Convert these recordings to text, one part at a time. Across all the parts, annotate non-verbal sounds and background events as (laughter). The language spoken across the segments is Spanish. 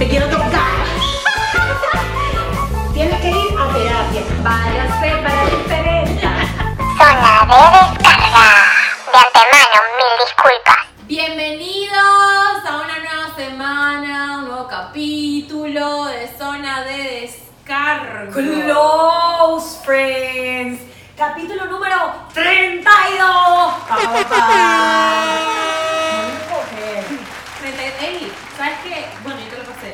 te quiero tocar. (laughs) Tienes que ir a terapia. Váyase para diferencia. Zona de descarga. De antemano, mil disculpas. Bienvenidos a una nueva semana, un nuevo capítulo de Zona de Descarga. Close Friends. Capítulo número 32. Pa, pa, pa. No me puedo creer. Frente- Ey, ¿sabes qué? Bueno, yo te lo pasé.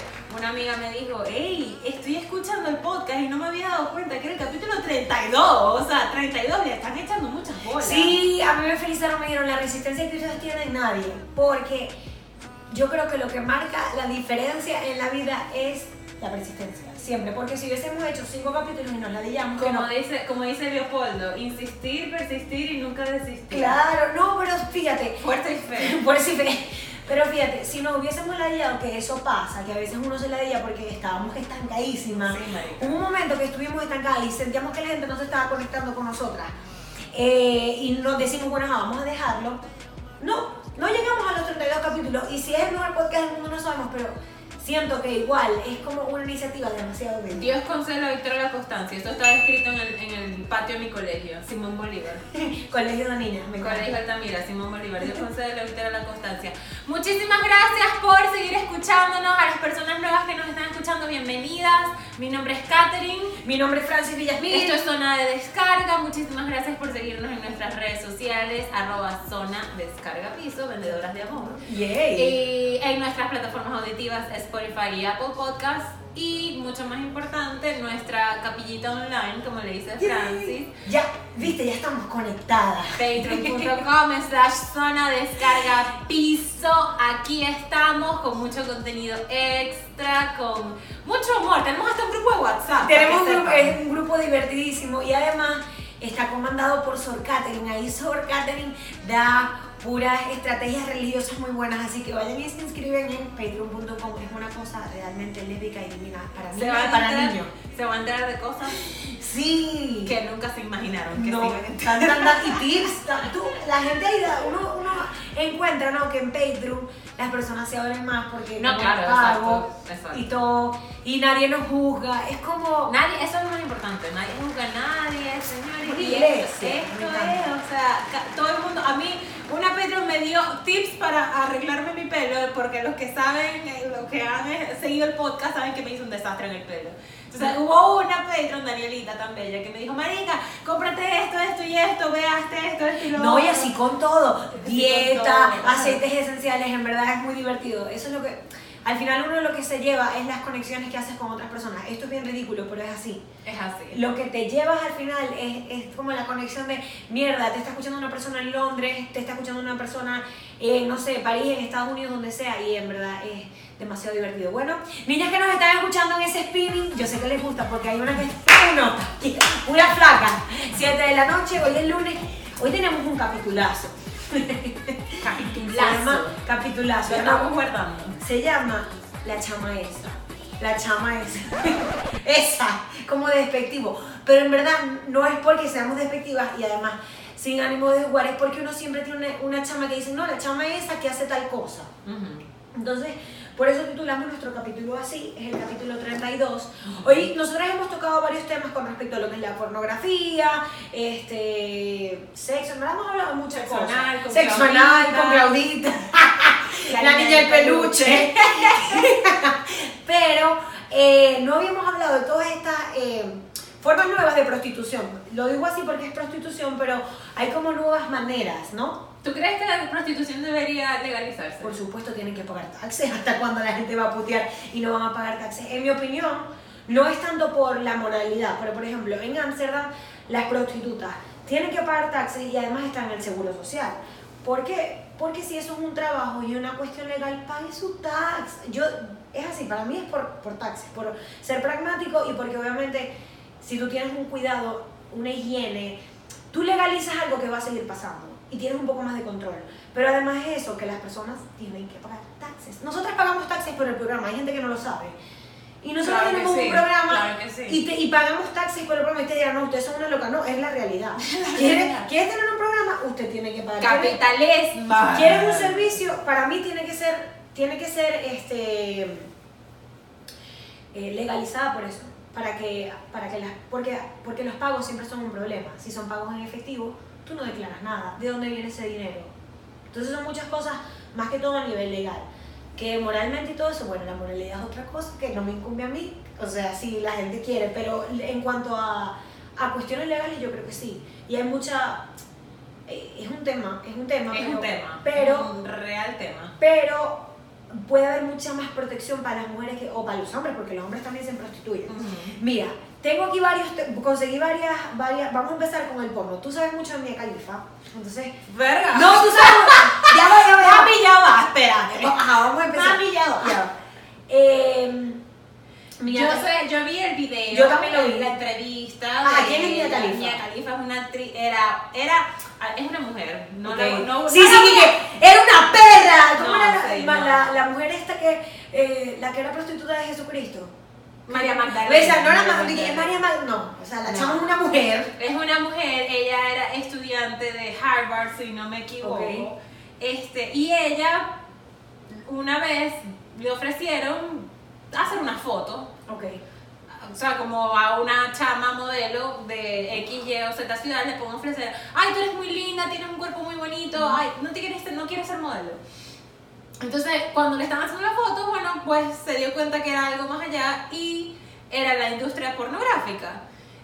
Una amiga me dijo, ey, estoy escuchando el podcast y no me había dado cuenta que era el capítulo 32. O sea, 32, le están echando muchas bolas. Sí, a mí me felicitaron, me dieron la resistencia que ustedes tienen nadie. Porque yo creo que lo que marca la diferencia en la vida es la persistencia. Siempre. Porque si hubiésemos hecho cinco capítulos y nos la digamos que Como no. dice, como dice Leopoldo, insistir, persistir y nunca desistir. Claro, no, pero fíjate. Fuerte y fe. (laughs) Por si fe- Pero fíjate, si nos hubiésemos ladillado, que eso pasa, que a veces uno se ladilla porque estábamos estancadísimas. Sí. Hubo un momento que estuvimos estancadas y sentíamos que la gente no se estaba conectando con nosotras. Eh, y nos decimos, bueno, vamos a dejarlo. No, no llegamos a los 32 capítulos. Y si es el mejor podcast del mundo, no sabemos, pero siento que igual es como una iniciativa demasiado bella. Dios concede la victoria a la constancia. Esto está escrito en el, en el patio de mi colegio, Simón Bolívar. (laughs) Colegio de niñas, me colegio Altamira, Simón Bolívar. Dios concede la victoria a la constancia. Muchísimas gracias por seguir escuchándonos. A las personas nuevas que nos están escuchando, bienvenidas. Mi nombre es Katherine. Mi nombre es Francis Villasmil. Esto es Zona de Descarga. Muchísimas gracias por seguirnos en nuestras redes sociales, arroba Zona Descarga Piso, vendedoras de amor. Yay. Y en nuestras plataformas auditivas Spotify y Apple Podcast. Y mucho más importante, nuestra capillita online, como le dice Francis, Ya, viste, ya estamos conectadas. patreon.com slash zona descarga piso. Aquí estamos con mucho contenido extra, con mucho humor. Tenemos hasta un grupo de WhatsApp. Tenemos un grupo, es un grupo divertidísimo y además está comandado por Sor Catherine. Ahí Sor Catherine da puras estrategias religiosas muy buenas, así que vayan y se inscriben en patreon.com. Es una cosa realmente lésbica y divina para se niños para. Se van a enterar de cosas Sí. que nunca se imaginaron que no, tan, tan, tan, y tips, tú, la gente ahí, da- uno, uno encuentra ¿no? que en Patreon las personas se abren más porque No, claro, pago exacto, exacto. y todo, y nadie nos juzga, es como... Nadie, eso es lo más importante, nadie juzga a nadie, señores. Y esto, esto es, o sea, todo el mundo, a mí, una Patreon me dio tips para arreglarme mi pelo, porque los que saben, eh, los que han eh, seguido el podcast saben que me hizo un desastre en el pelo. Entonces hubo una Patreon, Danielita tan bella, que me dijo, Marica, cómprate esto, esto y esto, veaste esto, esto y lo No, y otro". así con todo. Con Dieta, todo. aceites esenciales, en verdad es muy divertido. Eso es lo que. Al final uno lo que se lleva es las conexiones que haces con otras personas. Esto es bien ridículo, pero es así. Es así. Lo que te llevas al final es, es como la conexión de mierda, te está escuchando una persona en Londres, te está escuchando una persona en, no sé, París, en Estados Unidos, donde sea, y en verdad es demasiado divertido. Bueno, niñas que nos están escuchando en ese spinning, yo sé que les gusta porque hay una que es uno, (laughs) una flaca, 7 de la noche, hoy es lunes, hoy tenemos un capitulazo. (laughs) Se llama Capitulazo. capitulazo. Lo estamos guardando. Se llama la chama esa. La chama esa. (laughs) esa, como despectivo. Pero en verdad no es porque seamos despectivas y además sin ánimo de jugar, es porque uno siempre tiene una, una chama que dice, no, la chama esa que hace tal cosa. Entonces, por eso titulamos nuestro capítulo así, es el capítulo 32. Hoy nosotros hemos tocado varios temas con respecto a lo que es la pornografía, este, sexo, verdad hemos hablado de muchas Sexo cosas. anal con Sexo Claudita. anal con Claudita. La niña del peluche. (laughs) Pero eh, no habíamos hablado de todas estas eh, formas nuevas de prostitución. Lo digo así porque es prostitución, pero hay como nuevas maneras, ¿no? ¿Tú crees que la prostitución debería legalizarse? Por supuesto tienen que pagar taxes hasta cuando la gente va a putear y no van a pagar taxes. En mi opinión, no es tanto por la moralidad, pero por ejemplo, en Ámsterdam las prostitutas tienen que pagar taxes y además están en el seguro social. ¿Por qué? Porque si eso es un trabajo y una cuestión legal, pague su tax. Yo, es así, para mí es por, por taxes, por ser pragmático y porque obviamente si tú tienes un cuidado, una higiene, tú legalizas algo que va a seguir pasando y tienes un poco más de control. Pero además es eso, que las personas tienen que pagar taxes. Nosotras pagamos taxes por el programa, hay gente que no lo sabe. Y nosotros Claro tenemos sí, un programa claro que sí. y, te- y pagamos taxes por el programa y te dirán, no, ustedes son una loca. No, es la realidad. (laughs) ¿Quieres, ¿Quieres tener un programa? Usted tiene que pagar. ¿Quieres- Capitalismo. ¿Quieres un servicio? Para mí tiene que ser, tiene que ser este eh, legalizada por eso. Para que, para que las, porque, porque los pagos siempre son un problema. Si son pagos en efectivo, tú no declaras nada. ¿De dónde viene ese dinero? Entonces son muchas cosas, más que todo a nivel legal. Que moralmente y todo eso, bueno, la moralidad es otra cosa que no me incumbe a mí. O sea, si la gente quiere, pero en cuanto a, a cuestiones legales, yo creo que sí. Y hay mucha. eh, Es un tema, es un tema. Es pero, un tema. Pero un real tema. pero puede haber mucha más protección para las mujeres que, o para los hombres, porque los hombres también se prostituyen. Mira, tengo aquí varios, te- conseguí varias, varias, vamos a empezar con el porno. Tú sabes mucho de Mia Khalifa, entonces... Verga. No, tú sabes, ya va, ya va, ya va. Mami, ya va, espérate. (laughs) Ajá, vamos a empezar. Mami, ya va. Ya va. Eh, Mia Yo, sé, yo vi el video, Yo también lo vi. la entrevista. De- ¿quién es Mia Khalifa? Mia Khalifa es una actriz, era, era, es una mujer, no Ok. la, no, sí, no sí, que era una perra. ¿Cómo No, era la, la mujer esta que, eh, la que era prostituta de Jesucristo? María Magdalena. O sea, no dije, Magdalena. María Mag- no, o sea, la No. chama es una mujer. Es una mujer, ella era estudiante de Harvard, si no me equivoco. Este, y ella, una vez, le ofrecieron hacer una foto. Ok. O sea, como a una chama modelo de X, Y o Z ciudad le pueden ofrecer, ay, tú eres muy linda, tienes un cuerpo muy bonito, ay, no, te quieres, no quieres ser modelo. Entonces, cuando le estaban haciendo la foto, bueno, pues se dio cuenta que era algo más allá y era la industria pornográfica.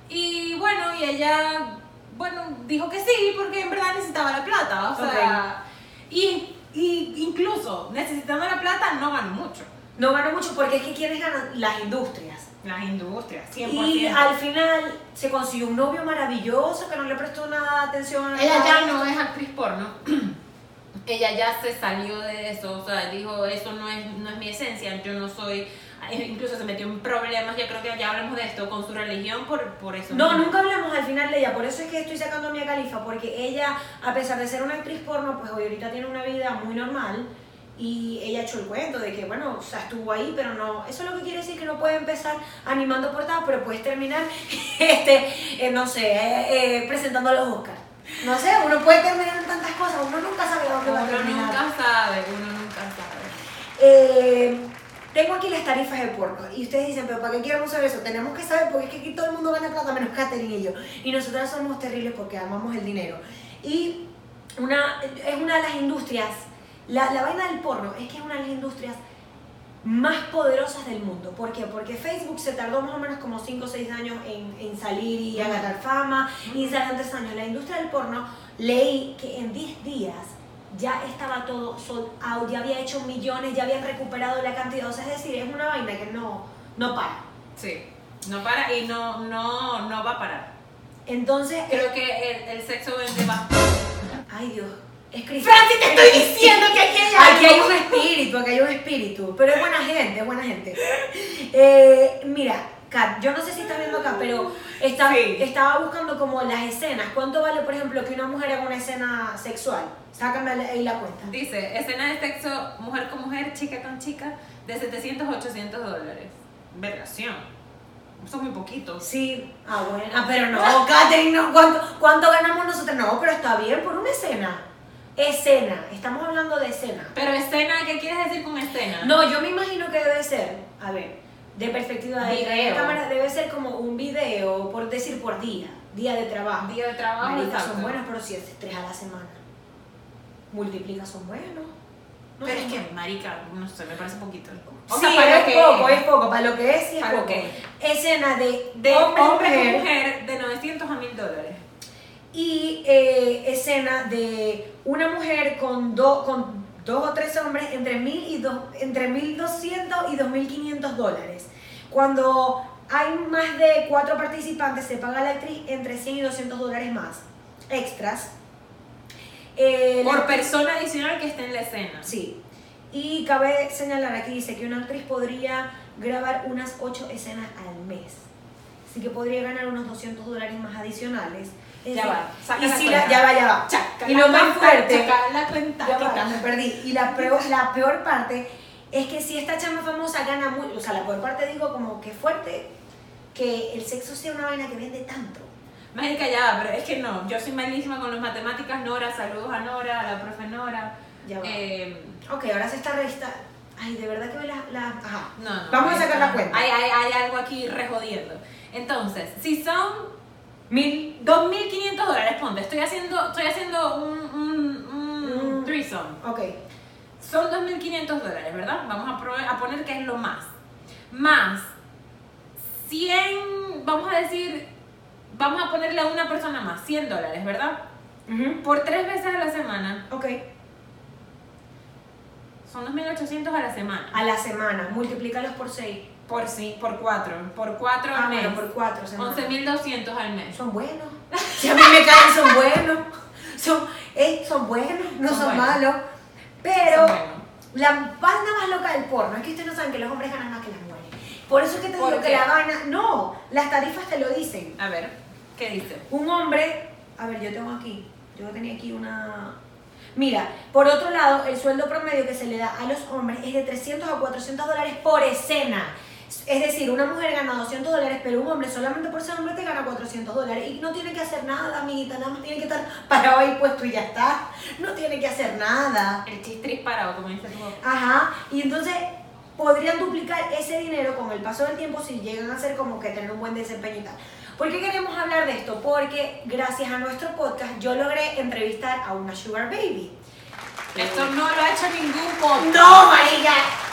Y bueno, y ella, bueno, dijo que sí, porque en verdad necesitaba la plata, o sea, y, y incluso necesitando la plata no ganó mucho. No gana mucho porque es que quienes ganan las industrias. Las industrias, 100%. Y al final se consiguió un novio maravilloso que no le prestó nada atención a Ella ya no es actriz porno. (clears throat) Ella ya se salió de eso, o sea, dijo, eso no es, no es mi esencia, yo no soy... Incluso se metió en problemas, yo creo que ya hablamos de esto, con su religión por, por eso. No, mismo. nunca hablamos al final de ella, por eso es que estoy sacando a Mia Khalifa, porque ella, a pesar de ser una actriz porno, pues hoy ahorita tiene una vida muy normal y ella echó el cuento de que, bueno, o sea, estuvo ahí, pero no, eso lo que quiere decir que no puede empezar animando portadas, pero puedes terminar, (laughs) este, eh, no sé, eh, eh, presentando los Oscars. No sé, uno puede terminar en tantas cosas, uno nunca sabe dónde va a Uno terminar. nunca sabe, uno nunca sabe. Eh, tengo aquí las tarifas de porno y ustedes dicen, pero ¿para qué queremos saber eso? Tenemos que saber porque es que aquí todo el mundo gana plata menos Katherine y yo. Y nosotras somos terribles porque amamos el dinero. Y una, es una de las industrias, la, la vaina del porno es que es una de las industrias más poderosas del mundo. ¿Por qué? Porque Facebook se tardó más o menos como 5 o 6 años en, en salir y agarrar fama. Y salen 3 años. La industria del porno, leí que en 10 días ya estaba todo sold out, ya había hecho millones, ya habían recuperado la cantidad. O sea, es decir, es una vaina que no, no para. Sí, no para y no, no, no va a parar. Entonces, Creo que el, el sexo vende más. ay Dios, es Cristo. Francis, te estoy diciendo que aquí hay Aquí hay algo. un espíritu, aquí hay un espíritu. Pero es buena gente, es buena gente. (laughs) Eh, mira, Kat, yo no sé si estás viendo acá, pero está- Sí. estaba buscando como las escenas. ¿Cuánto vale, por ejemplo, que una mujer haga una escena sexual? Sácame ahí la cuenta. Dice, escena de sexo mujer con mujer, chica con chica, de 700 a 800 dólares. Vergación. Eso es muy poquito. Sí, ah, bueno. Ah, pero no, Katherine, no. ¿Cuánto, ¿Cuánto ganamos nosotros? No, pero está bien por una escena. Escena, estamos hablando de escena. Pero escena, ¿qué quieres decir con escena? No, yo me imagino que debe ser, a ver, de perspectiva de Video. cámara, debe ser como un video, por decir por día, día de trabajo. Día de trabajo, Marica, son buenas, pero si es tres a la semana. Multiplica, son buenos. No Pero es que, marica, no sé, me parece poquito. sí, es poco, es poco, para lo que es, sí es Para poco. que Escena de, De hombre, hombre mujer, de 900 a 1000 dólares. Y eh, escena de una mujer con, do- con dos o tres hombres entre, mil y dos, entre 1.200 y 2.500 dólares. Cuando hay más de cuatro participantes, se paga a la actriz entre 100 y 200 dólares más extras. Eh, Por la- persona adicional que esté en la escena. Sí. Y cabe señalar aquí, dice que una actriz podría grabar unas 8 escenas al mes. Así que podría ganar unos 200 dólares más adicionales. Ya va, saca y la si la- cuenta. ya va, ya va. Chaca y la lo más fuerte, la cuenta. ya va, me perdí. Y la peor, la peor parte es que si esta chama famosa gana mucho, o sea, la peor parte digo como que fuerte, que el sexo sea una vaina que vende tanto. Marica, ya, va, pero es que no. Yo soy malísima con las matemáticas. Nora, saludos a Nora, a la profe Nora. Ya va. Eh, Ok, ahora se está resta. Ay, de verdad que ve las... La, ajá. No, no. Vamos a sacar la cuenta. Hay, hay, hay algo aquí rejodiendo. Entonces, si son Mil... 2.500 dólares, ponte, estoy haciendo, estoy haciendo un, un, un Mm. threesome. Ok. Son 2.500 dólares, ¿verdad? Vamos a, pro- a poner que es lo más. Más 100, vamos a decir, vamos a ponerle a una persona más, 100 dólares, ¿verdad? Por tres veces a la semana, Ok. son 2.800 a la semana. A la semana, multiplícalos por 6. Por sí, por cuatro, por cuatro Ah, al mes. bueno, por 4 semanas. 11.200 al mes. Son buenos. (laughs) Si a mí me caen, son buenos. Son, eh, son buenos, no Son son, buenos. malos. Pero Son la banda más loca del porno es que ustedes no saben que los hombres ganan más que las mujeres. Por eso es que te ¿Por digo qué? que la vaina. No, las tarifas te lo dicen. A ver, ¿qué dice? Un hombre. A ver, yo tengo aquí. Yo tenía aquí una. Mira, por otro lado, el sueldo promedio que se le da a los hombres es de 300 a 400 dólares por escena. Es decir, una mujer gana 200 dólares, pero un hombre solamente por ser hombre te gana 400 dólares. Y no tiene que hacer nada, amiguita, nada más tiene que estar parado ahí puesto y ya está. No tiene que hacer nada. El chistris parado, como dice papá. Ajá, y entonces podrían duplicar ese dinero con el paso del tiempo si llegan a ser como que tener un buen desempeño y tal. ¿Por qué queremos hablar de esto? Porque gracias a nuestro podcast yo logré entrevistar a una Sugar Baby. Esto no lo ha hecho ningún podcast. ¡No, María!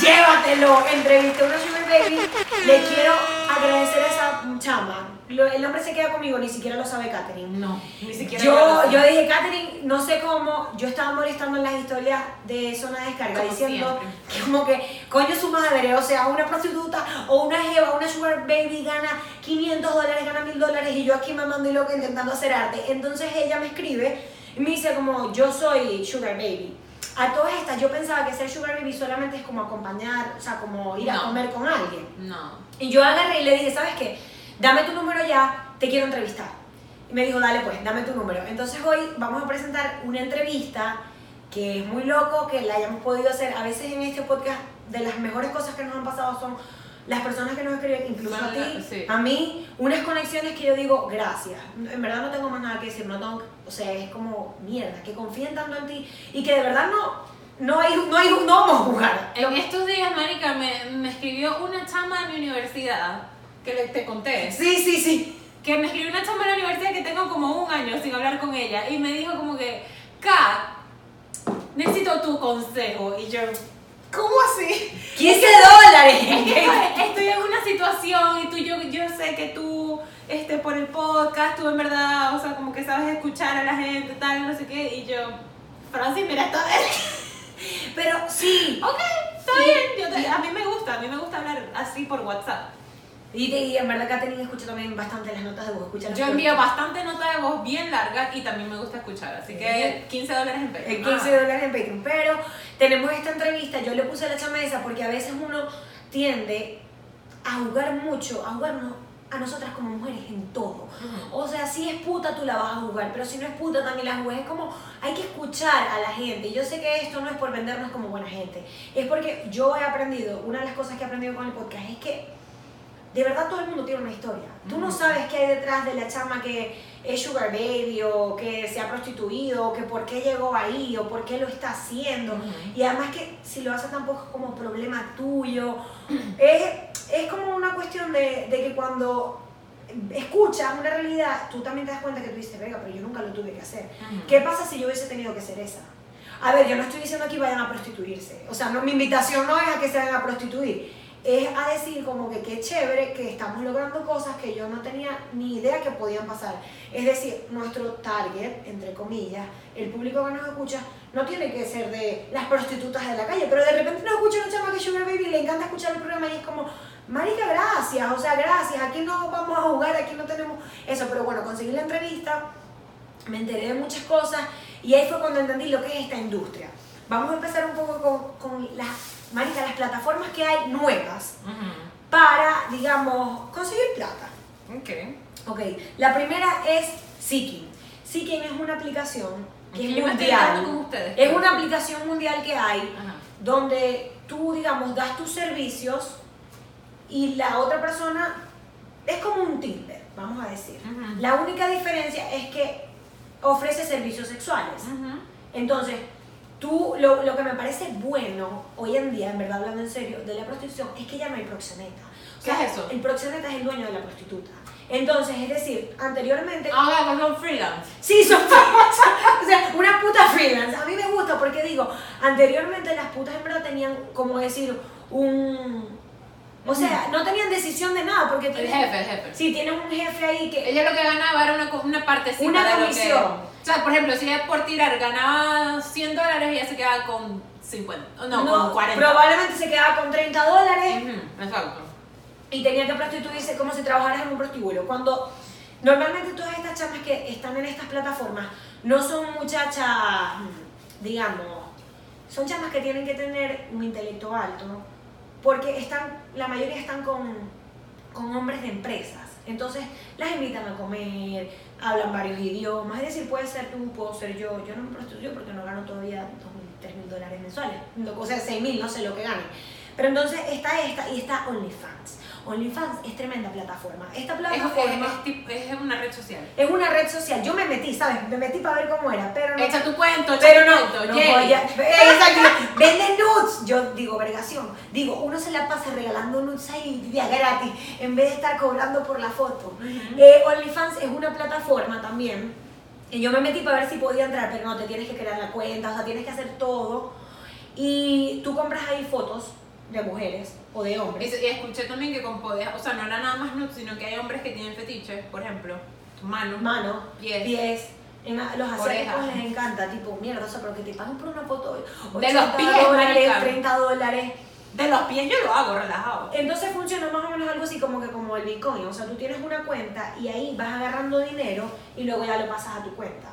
Llévatelo. Entrevisté a una Sugar Baby. Le quiero agradecer a esa chama. Lo- El hombre se queda conmigo, ni siquiera lo sabe Katherine. No, ni siquiera Yo, yo dije, Katherine, no sé cómo, yo estaba molestando en las historias de zona de descarga Como diciendo siempre. que como que, coño su madre, o sea, una prostituta o una jeva, una sugar baby gana 500 dólares, gana 1000 dólares y yo aquí mamando y loca intentando hacer arte. Entonces ella me escribe y me dice como, yo soy sugar baby. A todas estas yo pensaba que ser sugar baby solamente es como acompañar, o sea, como ir a comer con alguien. No. Y yo agarré y le dije, ¿sabes qué? Dame tu número ya, te quiero entrevistar. Y me dijo, dale pues, dame tu número. Entonces hoy vamos a presentar una entrevista que es muy loco que la hayamos podido hacer. A veces en este podcast de las mejores cosas que nos han pasado son las personas que nos escriben, incluso a Bueno, ti, sí. a mí, unas conexiones que yo digo, gracias. En verdad no tengo más nada que decir, no tengo, o sea, es como mierda, que confíen tanto en ti y que de verdad no, no hay, no hay, no vamos a jugar. En estos días, Marica, me, me escribió una chama de mi universidad, que le, te conté, Sí, sí, sí. que me escribió una chama de la universidad que tengo como un año sin hablar con ella, y me dijo como que, Kat, necesito tu consejo, y yo, ¿cómo así? 15 Es dólares. estoy, (laughs) estoy en una situación y tú, yo, yo sé que tú, este, por el podcast, tú en verdad, o sea, como que sabes escuchar a la gente, tal, no sé qué, y yo, Francis, mira vez. (laughs) Pero sí. Ok, está bien. Yo te- a mí me gusta, a mí me gusta hablar así por WhatsApp. Y, te- y en verdad Katherine escucha también bastante las notas de voz. Escucha Yo envío bastante nota de voz bien larga y también me gusta escuchar, así que 15 dólares en Patreon. Eh, 15 dólares en Patreon. Pero tenemos esta entrevista, yo le puse la chamesa porque a veces uno tiende a jugar mucho, a jugarnos a nosotras como mujeres en todo. O sea, si es puta tú la vas a jugar, pero si no es puta también la juegas. Es como, hay que escuchar a la gente. Yo sé que esto no es por vendernos como buena gente. Es porque yo he aprendido, una de las cosas que he aprendido con el podcast es que de verdad todo el mundo tiene una historia. Tú no sabes qué hay detrás de la chama que es sugar baby o que se ha prostituido o que por qué llegó ahí o por qué lo está haciendo. Y además que si lo hace tampoco es como problema tuyo. (clears throat) Es, es como una cuestión de, de que cuando escuchas una realidad, tú también te das cuenta que tú dices, venga, pero yo nunca lo tuve que hacer. ¿Qué pasa si yo hubiese tenido que ser esa? A ver, yo no estoy diciendo aquí vayan a prostituirse. O sea, no, mi invitación no es a que se vayan a prostituir. Es a decir como que qué chévere que estamos logrando cosas que yo no tenía ni idea que podían pasar. Es decir, nuestro target, entre comillas, el público que nos escucha, no tiene que ser de las prostitutas de la calle, pero de repente nos escucha una chama que Sugar Baby y le encanta escuchar el programa y es como, marica, gracias, o sea, gracias, aquí no vamos a jugar, aquí no tenemos eso, pero bueno, conseguí la entrevista, me enteré de muchas cosas y ahí fue cuando entendí lo que es esta industria. Vamos a empezar un poco con, con las, marica, las plataformas que hay nuevas para, digamos, conseguir plata. Ok. Ok, la primera es Seeking. Seeking es una aplicación que Es mundial. con ustedes. Es una aplicación mundial que hay Ajá. donde tú, digamos, das tus servicios y la otra persona es como un Tinder, vamos a decir. La única diferencia es que ofrece servicios sexuales. Entonces, tú, lo, lo que me parece bueno hoy en día, en verdad hablando en serio, de la prostitución es que ya no hay proxeneta. O ¿Qué es eso? El proxeneta es el dueño de la prostituta. Entonces, es decir, anteriormente... Ahora que son freelance. Sí, son (laughs) o sea, una puta freelance. A mí me gusta porque digo, anteriormente las putas en verdad tenían, como decir, un... O sea, no tenían decisión de nada porque El tienen- jefe, el jefe. Sí, tienen un jefe ahí que... Ella lo que ganaba era una, una partecita Una de lo que- comisión. o sea, por ejemplo, si ella por tirar ganaba 100 dólares, ella se quedaba con 50. No, con 40. Probablemente se quedaba con 30 dólares exacto. y tenía que prostituirse como si trabajaras en un prostíbulo. Cuando normalmente todas estas chamas que están en estas plataformas no son muchachas, digamos, son chamas que tienen que tener un intelecto alto. Porque están, la mayoría están con, con hombres de empresas. Entonces las invitan a comer, hablan varios idiomas, es decir, puede ser tú, puedo ser yo. Yo no me prostituyo porque no gano todavía 2.000, 3.000 dólares mensuales, o sea, 6.000, no sé lo que gane. Pero entonces está esta y está OnlyFans. OnlyFans es tremenda plataforma. Esta Es, plataforma es, es tip- es una red social. es una red social. Yo me metí, ¿sabes? Me metí para ver cómo era, pero no. Echa tu cuento, echa Pero tu no, cuento. no, exacto. Venden nudes. Yo digo, vergación. Digo, uno se la pasa regalando nudes ahí día gratis en vez de estar cobrando por la foto. Eh, OnlyFans es una plataforma también. Y yo me metí para ver si podía entrar, pero no, te tienes que crear la cuenta, o sea, tienes que hacer todo. Y tú compras ahí fotos de mujeres o de Y, hombres. y escuché también que con poder, o sea, no era nada más nude, sino que hay hombres que tienen fetiches, por ejemplo, manos. Mano, Pies. pies. Los asiáticos Orejas. les encanta, tipo, mierda, o sea, pero que te paguen por una foto De 80 los pies, dólares, marica. 30 dólares. De los pies yo lo hago relajado. Entonces funciona más o menos algo así como que como el Bitcoin, o sea, tú tienes una cuenta y ahí vas agarrando dinero y luego ya lo pasas a tu cuenta.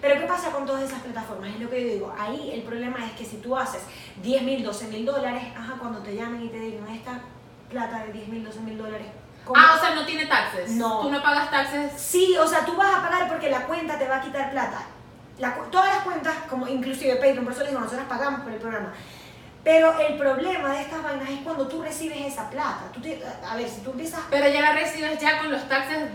Pero ¿qué pasa con todas esas plataformas? Es lo que yo digo, ahí el problema es que si tú haces 10 mil, 12 mil dólares, ajá, cuando te llamen y te digan esta plata de 10 mil, 12 mil dólares, ¿cómo? Ah, o sea, no tiene taxes. No. Tú no pagas taxes. Sí, o sea, tú vas a pagar porque la cuenta te va a quitar plata. La todas las cuentas, como inclusive Patreon, por eso les digo, nosotros pagamos por el programa. Pero el problema de estas vainas es cuando tú recibes esa plata. Tú te- a ver, si tú empiezas... Pero ya la recibes ya con los taxes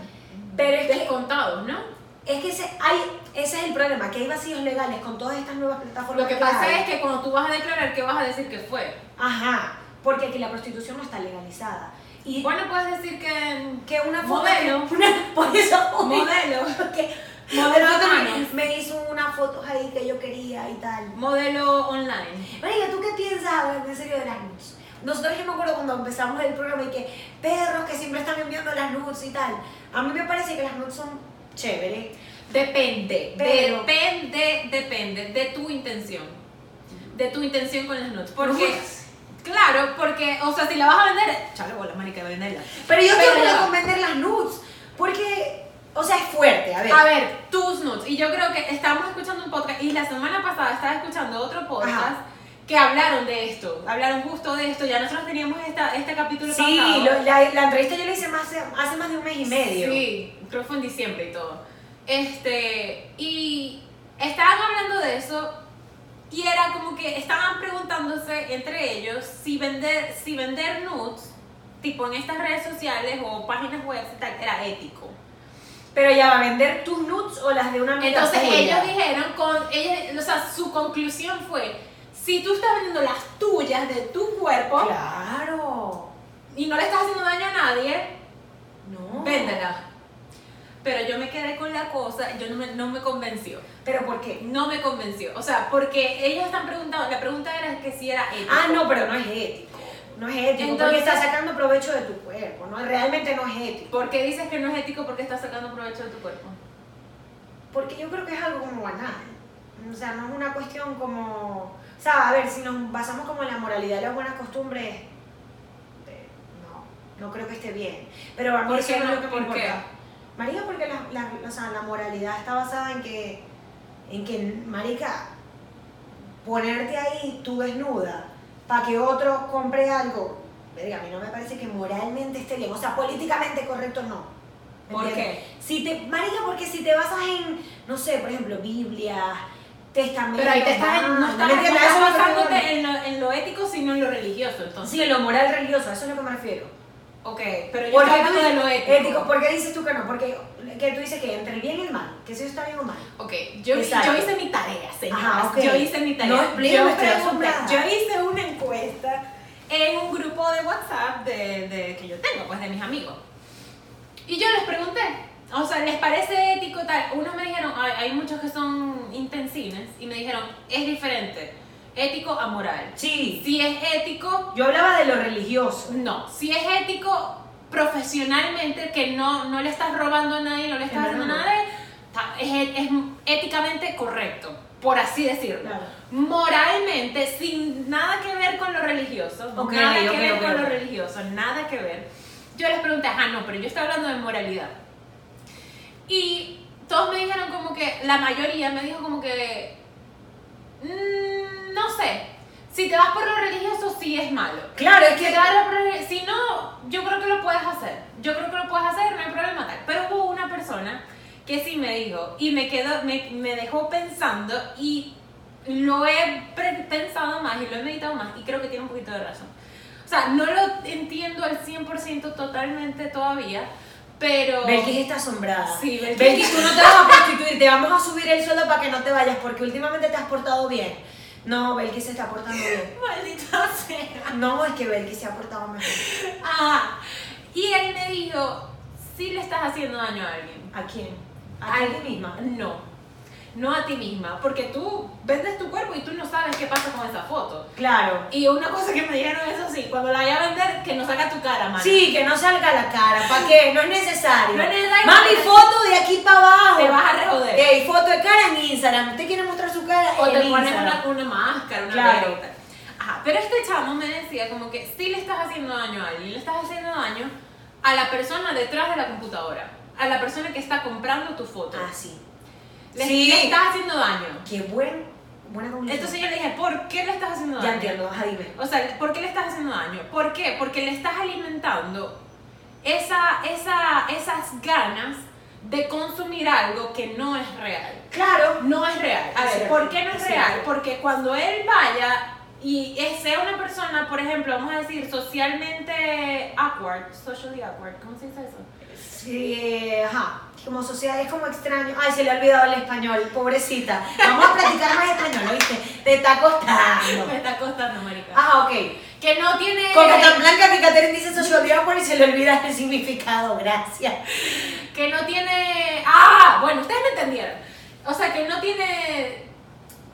Pero es que- descontados, ¿no? Es que ese, hay, ese es el problema, que hay vacíos legales con todas estas nuevas plataformas. Lo que pasa hay. es que cuando tú vas a declarar, ¿qué vas a decir que fue? Ajá, porque aquí la prostitución no está legalizada. Y Bueno, puedes decir que... que una foto... Modelo. (laughs) una- por eso... Modelo. (laughs) que Modelo de me, hizo unas fotos ahí que yo quería y tal. Modelo online. María, ¿tú qué piensas en serio de las nudes? Nosotros yo me acuerdo cuando empezamos el programa y que perros que siempre están enviando las nudes y tal. A mí me parece que las nudes son chéveres. Depende, Pero- depende, depende de tu intención. De tu intención con las nudes. Porque, claro, porque, o sea, si la vas a vender, chale bola, marica, venderla. Pero yo Pero tengo con vender las nudes. Porque, o sea, es fuerte, a ver. A ver, tus nudes. Y yo creo que estábamos escuchando un podcast y la semana pasada estaba escuchando otro podcast Ajá. Que hablaron de esto. Hablaron justo de esto. Ya nosotros teníamos esta, este capítulo Sí, lo- la, la entrevista yo la hice más, hace más de un mes y medio. Sí, creo que fue en diciembre y todo. Este, y estaban hablando de eso y era como que estaban preguntándose entre ellos si vender, si vender nudes, tipo en estas redes sociales o páginas web y tal, era ético. Pero ya va a vender tus nudes o las de una amiga Entonces ellos dijeron, con, ellos, o sea, su conclusión fue, si tú estás vendiendo las tuyas de tu cuerpo Claro. y no le estás haciendo daño a nadie, No. véndela. Pero yo me quedé con la cosa, yo no me, no me convenció. ¿Pero por qué? No me convenció. O sea, porque ellos están preguntando, la pregunta era que si era ético. Ah, no, pero no es ético. No es ético. porque Entonces- estás sacando provecho de tu cuerpo. No, realmente no es ético. ¿Por qué dices que no es ético porque estás sacando provecho de tu cuerpo? Porque yo creo que es algo como banal. O sea, no es una cuestión como... O sea, a ver, si nos basamos como en la moralidad y las buenas costumbres, eh, no, no creo que esté bien. Pero a mí ¿Por eso no es lo que me ¿Por importa. qué? Marica, porque la, la, o sea, la moralidad está basada en que, en que, marica, ponerte ahí tú desnuda para que otro compre algo, verga, a mí no me parece que moralmente esté bien, o sea, políticamente correcto no. ¿me ¿Por qué? Si te, marica, porque si te basas en, no sé, por ejemplo, Biblia, testamento, Pero ahí te estás, no vaina, estás, ¿me no estás es basándote en lo, en lo ético, sino en lo religioso, entonces. Sí, en lo moral religioso, a eso es lo que me refiero. Ok, pero yo ¿Por estoy hablando de lo ético. ¿Por qué dices tú que no? Porque que tú dices que entre el bien y el mal, que si eso está bien o mal. Ok, yo, Exacto. yo hice mi tarea. Ajá, ok. Yo hice mi tarea. No, explícame, yo, yo hice una encuesta en un grupo de WhatsApp de, de- que yo tengo, pues de mis amigos. Y yo les pregunté, o sea, ¿les parece ético tal? Unos me dijeron, hay, hay muchos que son intensines, y me dijeron, es diferente, ético a moral. Sí. Si es ético, Yo hablaba de lo religioso. no. Si es ético profesionalmente, que no, no le estás robando a nadie, no le estás En haciendo nada, ta- es, es éticamente correcto, por así decirlo. Claro. Moralmente, sin nada que ver con lo religioso, Ok, nada que ver con lo religioso, nada que ver. Yo les pregunté, ah, no, pero yo estoy hablando de moralidad. Y todos me dijeron como que, la mayoría me dijo como que, mm, no sé, si te vas por lo religioso sí es malo. Claro, es Si que. te vas por si no, yo creo que lo puedes hacer. Yo creo que lo puedes hacer, no hay problema tal. Pero hubo una persona que sí me dijo y me quedó, me, me dejó pensando y lo he pensado más y lo he meditado más y creo que tiene un poquito de razón. O sea, no lo entiendo al 100% totalmente todavía, pero... Belkis está asombrada. Sí, Belkis. Belkis, tú no te vas a prostituir, te vamos a subir el sueldo para que no te vayas, porque últimamente te has portado bien. No, Belkis se está portando bien. (laughs) Maldita sea. No, es que Belkis se ha portado mejor. Ah, y él me dijo, si le estás haciendo daño a alguien. ¿A quién? ¿A ti Al- misma? No, no a ti misma, porque tú vendes tu cuerpo y tú no sabes qué pasa con esa foto. Claro. Y una cosa que me dijeron, eso sí, cuando la vaya a vender, que no saca tu cara, man. Sí, que no salga la cara. ¿Para qué? No es necesario. No es necesario. Mami, foto de aquí para abajo. Te vas a rejoder. Ey, foto de cara en Instagram. ¿Usted quiere mostrar su cara? O en te pones Instagram. una, una máscara, una Claro. Ajá, pero este chamo me decía como que si le estás haciendo daño a alguien, le estás haciendo daño a la persona detrás de la computadora, a la persona que está comprando tu foto. Ah, sí. Le, sí. le estás haciendo daño. Qué buen, buena comunicación. Entonces yo le dije, ¿por qué le estás haciendo daño? Ya entiendo, ajá, dime. O sea, ¿por qué le estás haciendo daño? ¿Por qué? Porque le estás alimentando esa, esa, esas ganas de consumir algo que no es real. Claro. No es real. A ver, ¿por qué no es real? Porque cuando él vaya y sea una persona, por ejemplo, vamos a decir, socialmente awkward, socially awkward, ¿cómo se dice eso? Sí, eh, ajá. Como sociedad es como extraño. Ay, se le ha olvidado el español, pobrecita. Vamos a practicar más español, ¿oíste? Te está costando. Me está costando, marica. Ah, ok. Que no tiene... Como tan blanca que Catherine dice awkward y se le olvida el significado. Gracias. que no tiene. Ah, bueno, ustedes me entendieron. O sea, que no tiene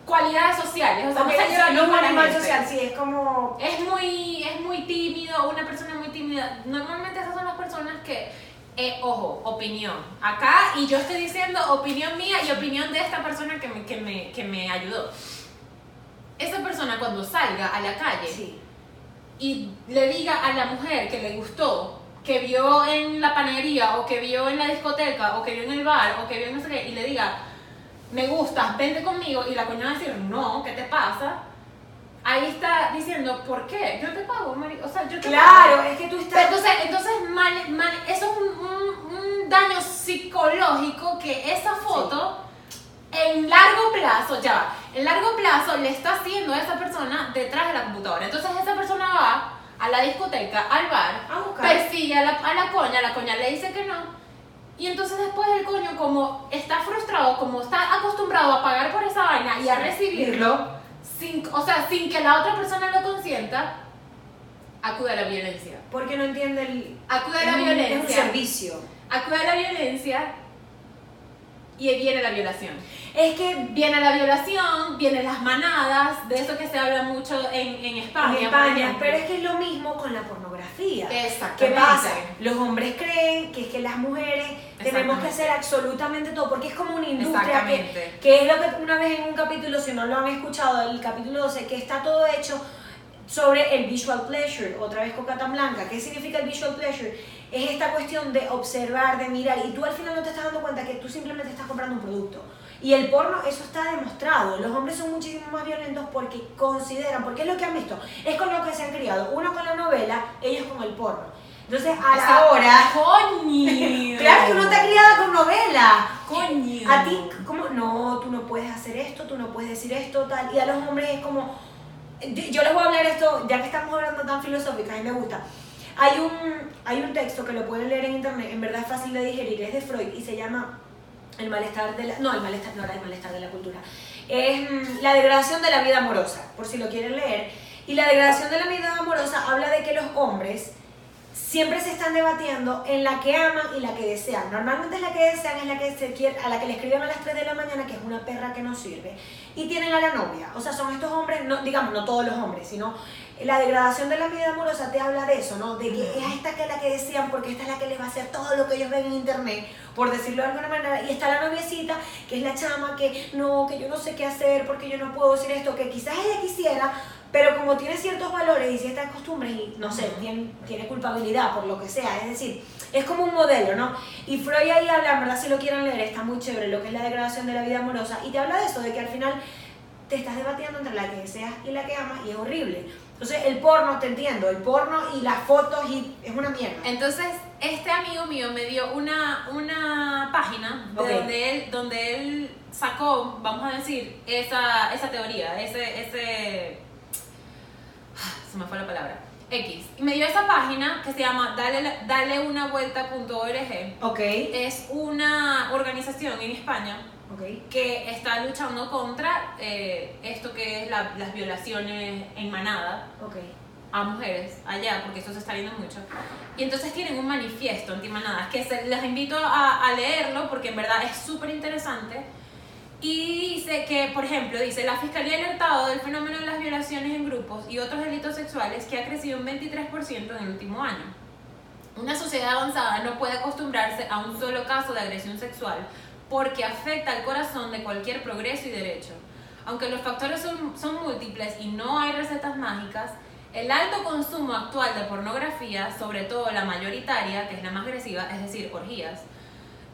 cualidades sociales. O sea, Ok, no lleva no es un animal social, sí, es como... Es muy, es muy tímido, una persona muy tímida. Normalmente esas son las personas que, eh, ojo, opinión. Acá, y yo estoy diciendo opinión mía y opinión de esta persona que me, que me, que me ayudó. Esa persona cuando salga a la calle Sí. y le diga a la mujer que le gustó, que vio en la panadería, o que vio en la discoteca, o que vio en el bar, o que vio en no sé qué, y le diga, me gustas, vente conmigo, y la coña va a decir, no, ¿qué te pasa? Ahí está diciendo, ¿por qué? Yo te pago, mari- o sea, yo te Claro, pago. es que tú estás... entonces, entonces mal- mal- eso es un, un- un daño psicológico que esa foto en largo plazo, ya va, en largo plazo le está haciendo a esa persona detrás de la computadora. Entonces esa persona va a la discoteca, al bar, A buscar. persigue a la, a la coña, la coña le dice que no. Y entonces después el coño, como está frustrado, como está acostumbrado a pagar por esa vaina y a recibirlo, sin, o sea, sin que la otra persona lo consienta, acude a la violencia. Porque no entiende el... Acude a la un- Es un violencia. servicio. Acude a la violencia y viene la violación. Es que Viene la violación, vienen las manadas, de eso que se habla mucho en, en España. en España, pero es que es lo mismo con la pornografía. ¿Qué Exactamente. pasa? Los hombres creen que es que las mujeres tenemos que hacer absolutamente todo, porque es como una industria que, que es lo que una vez en un capítulo, si no lo han escuchado, el capítulo 12, que está todo hecho sobre el visual pleasure, otra vez coca tan blanca. ¿Qué significa el visual pleasure? Es esta cuestión de observar, de mirar, y tú al final no te estás dando cuenta que tú simplemente estás comprando un producto. Y el porno, eso está demostrado. Los hombres son muchísimo más violentos porque consideran, porque es lo que han visto, es con lo que se han criado. Uno con la novela, ellos con el porno. Entonces, a la hora. ¡Coño! (laughs) Claro que uno está criada con novela. ¡Coño! A ti, como, no, tú no puedes hacer esto, tú no puedes decir esto, tal. Y a los hombres es como, yo yo les voy a hablar esto, ya que estamos hablando tan filosófica, a mí me gusta. Hay un, hay un texto que lo pueden leer en internet, en verdad es fácil de digerir, es de Freud y se llama El malestar de la... No, el malestar, no era el malestar de la cultura. Es mm, la degradación de la vida amorosa, por si lo quieren leer. Y la degradación de la vida amorosa habla de que los hombres siempre se están debatiendo en la que aman y la que desean. Normalmente es la que desean, es la que se quiere, a la que le escriben a las 3 de la mañana, que es una perra que no sirve. Y tienen a la novia. O sea, son estos hombres, no, digamos, no todos los hombres, sino la degradación de la vida amorosa te habla de eso, ¿no? De que es esta que es la que desean porque esta es la que les va a hacer todo lo que ellos ven en internet, por decirlo de alguna manera. Y está la noviecita, que es la chama que no, que yo no sé qué hacer porque yo no puedo decir esto, que quizás ella quisiera, pero como tiene ciertos valores y ciertas costumbres y no sé, tiene, tiene culpabilidad por lo que sea, es decir, es como un modelo, ¿no? Y Freud ahí habla, en verdad si lo quieren leer, está muy chévere lo que es la degradación de la vida amorosa y te habla de eso, de que al final te estás debatiendo entre la que deseas y la que amas y es horrible. Entonces el porno, te entiendo, el porno y las fotos y es una mierda. Entonces, este amigo mío me dio una, una página de donde, él, donde él sacó, vamos a decir, esa, esa teoría, ese, ese... Se me fue la palabra. X. Y me dio esa página que se llama dale, daleunavuelta.org. Ok, Es una organización en España ok. que está luchando contra eh, esto que es la- las violaciones en manada Ok. a mujeres allá, porque eso se está viendo mucho. Y entonces tienen un manifiesto antimanadas que se, les invito a, a leerlo porque en verdad es súper interesante. Y dice que, por ejemplo, dice, la Fiscalía ha alertado del fenómeno de las violaciones en grupos y otros delitos sexuales que ha crecido un 23% en el último año. Una sociedad avanzada no puede acostumbrarse a un solo caso de agresión sexual porque afecta al corazón de cualquier progreso y derecho. Aunque los factores son, son múltiples y no hay recetas mágicas, el alto consumo actual de pornografía, sobre todo la mayoritaria, que es la más agresiva, es decir, orgías,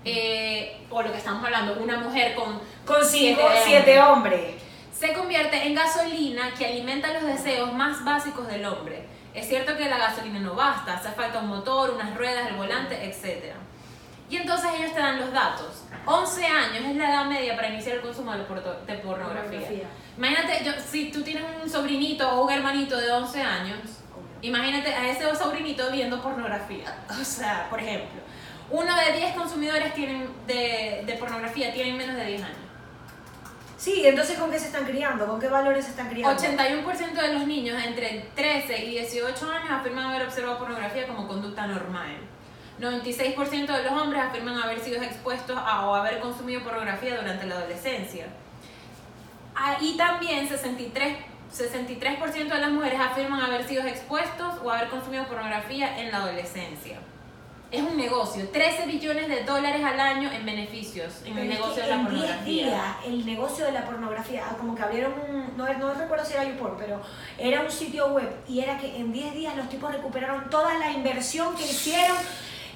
eh, o lo que estamos hablando, una mujer con, Con Siete siete hombres. se convierte en gasolina que alimenta los deseos más básicos del hombre. Es cierto que la gasolina no basta, hace falta un motor, unas ruedas, el volante, etc. Y entonces ellos te dan los datos. 11 años es la edad media para iniciar el consumo de, pornografía. Pornografía. Imagínate, yo, si tú tienes un sobrinito o un hermanito de 11 años, imagínate a ese sobrinito viendo pornografía. (laughs) O sea, por ejemplo, uno de 10 consumidores tienen de, de pornografía tienen menos de 10 años. Sí, entonces ¿con qué se están criando? ¿Con qué valores se están criando? 81% de los niños entre 13 y 18 años afirman haber observado pornografía como conducta normal. 96% de los hombres afirman haber sido expuestos a o haber consumido pornografía durante la adolescencia. Ah, y también 63, 63% de las mujeres afirman haber sido expuestos o haber consumido pornografía en la adolescencia. Es un negocio, 13 billones de dólares al año en beneficios en el Pero es negocio de la en 10 pornografía. días, el negocio de la pornografía, ah, como que abrieron un, no, no recuerdo si era YouPorn, pero era un sitio web y era que en 10 días los tipos recuperaron toda la inversión que hicieron.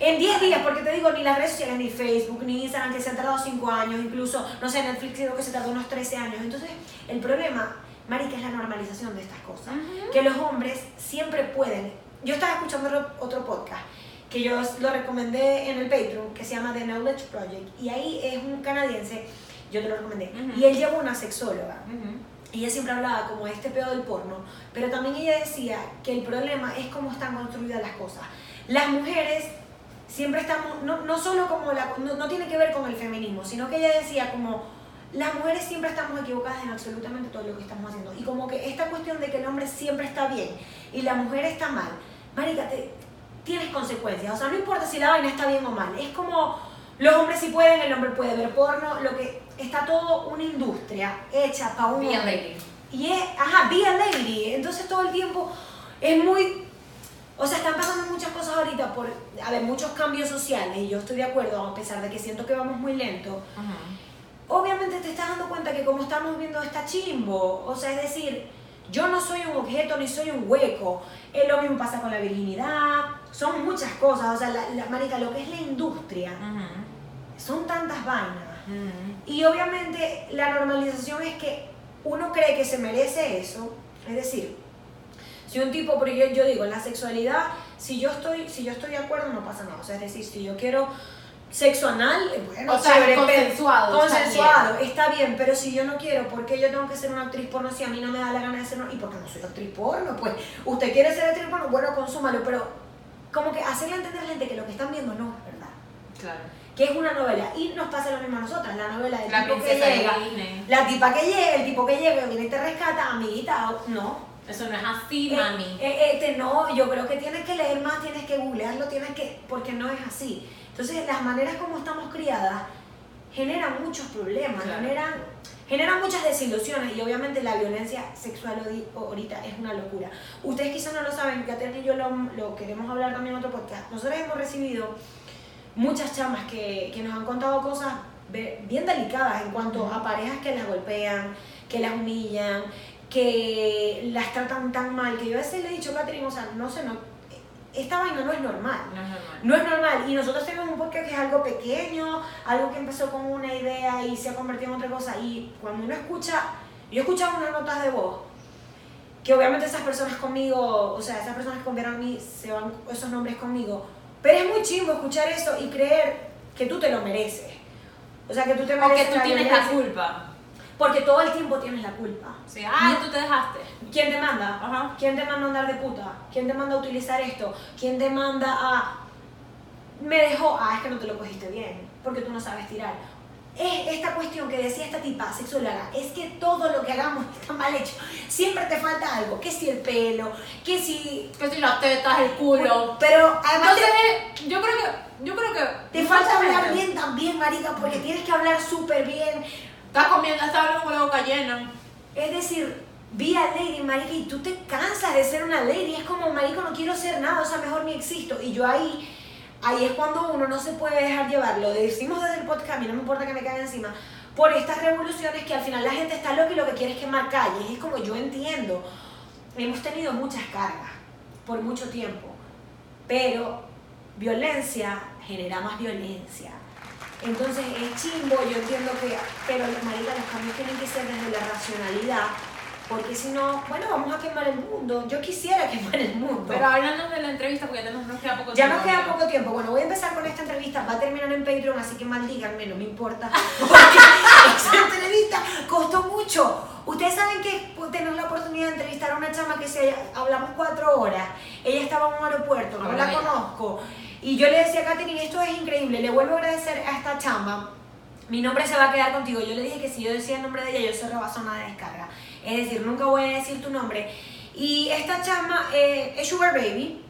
En 10 días, porque te digo, ni las redes sociales, ni Facebook, ni Instagram, que se han tardado 5 años, incluso, no sé, Netflix creo que se tardó unos 13 años. Entonces, el problema, Marica, es la normalización de estas cosas. Que los hombres siempre pueden. Yo estaba escuchando otro- podcast que yo lo recomendé en el Patreon, que se llama The Knowledge Project, y ahí es un canadiense, yo te lo recomendé, y él lleva una sexóloga. Ujú. Y ella siempre hablaba como de este pedo del porno, pero también ella decía que el problema es cómo están construidas las cosas. Las mujeres siempre estamos, no, no solo como la, no, no tiene que ver con el feminismo, sino que ella decía como las mujeres siempre estamos equivocadas en absolutamente todo lo que estamos haciendo. Y como que esta cuestión de que el hombre siempre está bien y la mujer está mal, marica, te- tienes consecuencias. O sea, no importa si la vaina está bien o mal. Es como los hombres sí pueden, el hombre puede ver porno, lo que está todo una industria hecha para un Be a lady. Y es, ajá, be a lady. Entonces todo el tiempo es muy... O sea, están pasando muchas cosas ahorita por, a ver, muchos cambios sociales y yo estoy de acuerdo, a pesar de que siento que vamos muy lento. Obviamente te estás dando cuenta que como estamos viendo está chimbo. O sea, es decir, yo no soy un objeto ni soy un hueco. Es lo mismo pasa con la virginidad. Son muchas cosas. O sea, la, la marica, lo que es la industria, son tantas vainas. Y obviamente la normalización es que uno cree que se merece eso. Es decir, si un tipo, porque yo, yo digo, en la sexualidad, si yo estoy, si yo estoy de acuerdo, no pasa nada. O sea, es decir, si yo quiero sexo anal, eh, bueno, O sea, consensuado, está Consensuado, está bien. pero si yo no quiero, ¿por qué yo tengo que ser una actriz porno si a mí no me da la gana de ser una? ¿Y porque no soy actriz porno? Pues, ¿usted quiere ser actriz porno? Bueno, consúmalo, pero como que hacerle entender a la gente que lo que están viendo no es verdad. Claro. Que es una novela. Y nos pasa lo mismo a nosotras, la novela del La tipo que llega. La tipa que llega, el tipo que llega, viene y te rescata, amiguita, no. Eso no es así, Eh, mami. eh, este, no, yo creo que tienes que leer más, tienes que googlearlo, tienes que, porque no es así. Entonces, las maneras como estamos criadas generan muchos problemas, Claro. generan, generan muchas desilusiones y obviamente la violencia sexual ahorita es una locura. Ustedes quizás no lo saben, Catherine y yo lo, lo queremos hablar también en otro podcast. Nosotros hemos recibido muchas chamas que, que nos han contado cosas bien delicadas en cuanto a parejas que las golpean, que las humillan, que las tratan tan mal, que yo a veces le he dicho, Catherine, o sea, no sé, no, esta vaina no es normal. No es normal. No es normal. Y nosotros tenemos un podcast que es algo pequeño, algo que empezó con una idea y se ha convertido en otra cosa. Y cuando uno escucha, yo he escuchado unas notas de voz, que obviamente esas personas conmigo, o sea, esas personas que confiaron a mí, se van esos nombres conmigo. Pero es muy chingo escuchar eso y creer que tú te lo mereces. O sea, que tú te O que mereces tú tienes la culpa. Porque todo el tiempo tienes la culpa. Sí. Ay, tú te dejaste. ¿Quién te manda? Ajá. ¿Quién te manda a andar de puta? ¿Quién te manda a utilizar esto? ¿Quién te manda a... Me dejó, ah, es que no te lo cogiste bien, porque tú no sabes tirar. Es esta cuestión que decía esta tipa sexóloga, es que todo lo que hagamos está mal hecho. Siempre te falta algo, que si el pelo, que si... Que si las tetas, el culo. Pero además te, Entonces, yo creo que. Yo creo que. te falta hablar bien también, marica, porque tienes que hablar súper bien. Está comiendo, está hablando con la boca llena. Es decir, vi a Lady, marica, y tú te cansas de ser una lady. Es como, marico, no quiero ser nada, o sea, mejor ni existo. Y yo ahí, ahí es cuando uno no se puede dejar llevar. Lo decimos desde el podcast, a mí no me importa que me caigan encima. Por estas revoluciones que al final la gente está loca y lo que quiere es quemar calles. Es como yo entiendo. Hemos tenido muchas cargas por mucho tiempo. Pero violencia genera más violencia. Entonces es chimbo, yo entiendo que, pero marica, los cambios tienen que ser desde la racionalidad, porque si no, bueno, vamos a quemar el mundo. Yo quisiera (laughs) quemar el mundo. Pero hablando de la entrevista, porque ya nos, queda poco ya tiempo. nos queda poco tiempo. Bueno, voy a empezar con esta entrevista, va a terminar en Patreon, así que maldíganme, no me importa. (laughs) Entrevista costó mucho. Ustedes saben que tener la oportunidad de entrevistar a una chama que se hablamos cuatro horas, ella estaba en un aeropuerto, no la conozco, y yo le decía a Katherine, esto es increíble, le vuelvo a agradecer a esta chama, mi nombre se va a quedar contigo. Yo le dije que si yo decía el nombre de ella, yo cerraba zona de descarga. Es decir, nunca voy a decir tu nombre. Y esta chama eh, es Sugar Baby.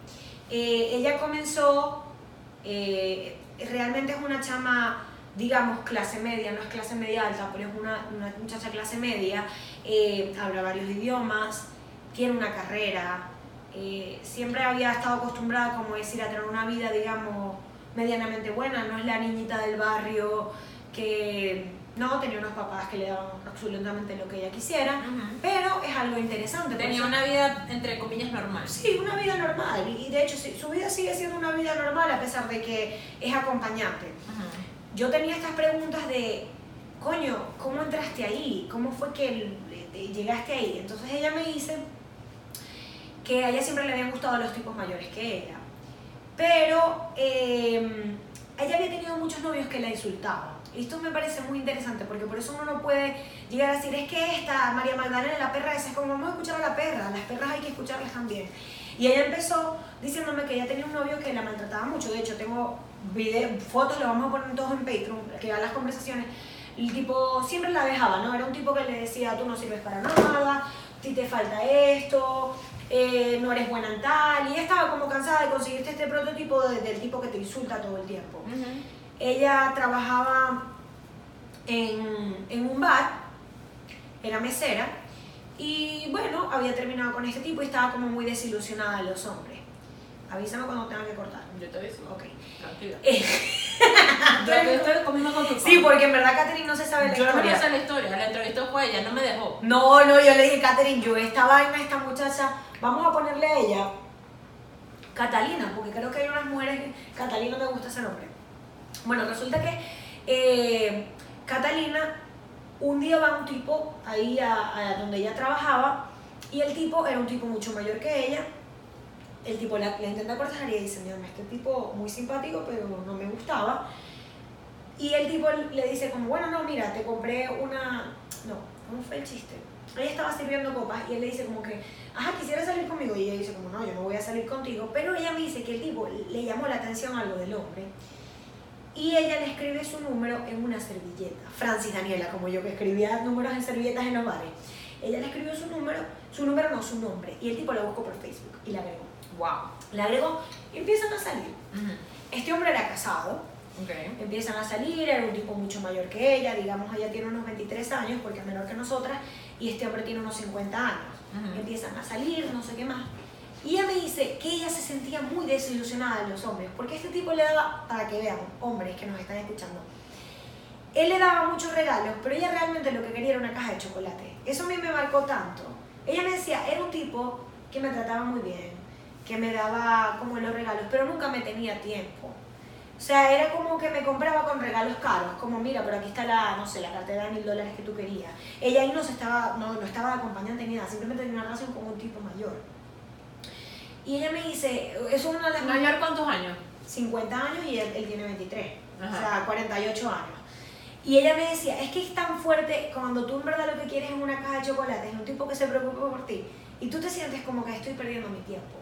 Eh, ella comenzó, eh, realmente es una chama, digamos, clase media, no es clase media alta, pero es una, una muchacha clase media. Eh, habla varios idiomas, tiene una carrera. eh, siempre había estado acostumbrada, como decir, a tener una vida, digamos, medianamente buena. No es la niñita del barrio que no tenía unos papás que le daban absolutamente lo que ella quisiera, Ujú. pero es algo interesante. Tenía una vida, entre comillas, normal. Sí, una vida normal. Y de hecho, su vida sigue siendo una vida normal a pesar de que es acompañante. Yo tenía estas preguntas de, coño, ¿cómo entraste ahí? ¿Cómo fue que eh, llegaste ahí? Entonces ella me dice que a ella siempre le habían gustado los tipos mayores que ella. Pero eh, ella había tenido muchos novios que la insultaban. Esto me parece muy interesante porque por eso uno no puede llegar a decir, es que esta María Magdalena, la perra esa, es como vamos a escuchar a la perra, las perras hay que escucharlas también. Y ella empezó diciéndome que ella tenía un novio que la maltrataba mucho. De hecho, tengo video, fotos, lo vamos a poner todos en Patreon, que vean las conversaciones. El tipo siempre la dejaba, ¿no? Era un tipo que le decía, tú no sirves para nada, a ti te falta esto, eh, no eres buena en tal. Y ella estaba como cansada de conseguirte este prototipo de- del tipo que te insulta todo el tiempo. Ella trabajaba en, en un bar, era mesera, y bueno, había terminado con este tipo y estaba como muy desilusionada de los hombres. Avísame cuando tenga que cortar. Yo te aviso. Ok. Tranquila. Eh, (laughs) Yo estoy comiendo con tu sí, porque en verdad Katherine no se sabe la Yo no historia. sé la historia. La entrevistó fue ella, no me dejó. No, no, yo le dije, Katherine, yo esta vaina, esta muchacha, vamos a ponerle a ella Catalina, porque creo que hay unas mujeres Catalina me gusta ese nombre. Bueno, resulta que eh, Catalina, un día va un tipo ahí a, a donde ella trabajaba y el tipo era un tipo mucho mayor que ella. El tipo la, la intenta cortar y dice, "Mira, este tipo muy simpático, pero no me gustaba. Y el tipo le dice como, bueno, no, mira, te compré una, no, ¿cómo fue el chiste? Ella estaba sirviendo copas y él le dice como que, ajá, quisiera salir conmigo. Y ella dice como, no, yo no voy a salir contigo. Pero ella me dice que el tipo le llamó la atención algo del hombre. Y ella le escribe su número en una servilleta. Francis Daniela, como yo que escribía números en servilletas en los bares. Ella le escribió su número, su número no, su nombre. Y el tipo la buscó por Facebook y la agregó. Wow. La agregó y empiezan a salir. Este hombre era casado, Ok. empiezan a salir, era un tipo mucho mayor que ella, digamos, ella tiene unos 23 años porque es menor que nosotras, y este hombre tiene unos 50 años. Ujú. Empiezan a salir, no sé qué más. Y ella me dice que ella se sentía muy desilusionada de los hombres, porque este tipo le daba, para que vean, hombres que nos están escuchando, él le daba muchos regalos, pero ella realmente lo que quería era una caja de chocolate. Eso a mí me marcó tanto. Ella me decía, era un tipo que me trataba muy bien, que me daba como los regalos, pero nunca me tenía tiempo. O sea, era como que me compraba con regalos caros, como mira, pero aquí está la, no sé, la cartera de mil dólares que tú querías. Ella ahí no se estaba, no, no estaba acompañante ni nada, simplemente tenía una relación con un tipo mayor. Y ella me dice, eso es una de las ¿Mayor cuántos años? 50 años y él, él tiene 23, Ajá. o sea, 48 años. Y ella me decía, es que es tan fuerte cuando tú en verdad lo que quieres es una caja de chocolate, es un tipo que se preocupa por ti, y tú te sientes como que estoy perdiendo mi tiempo.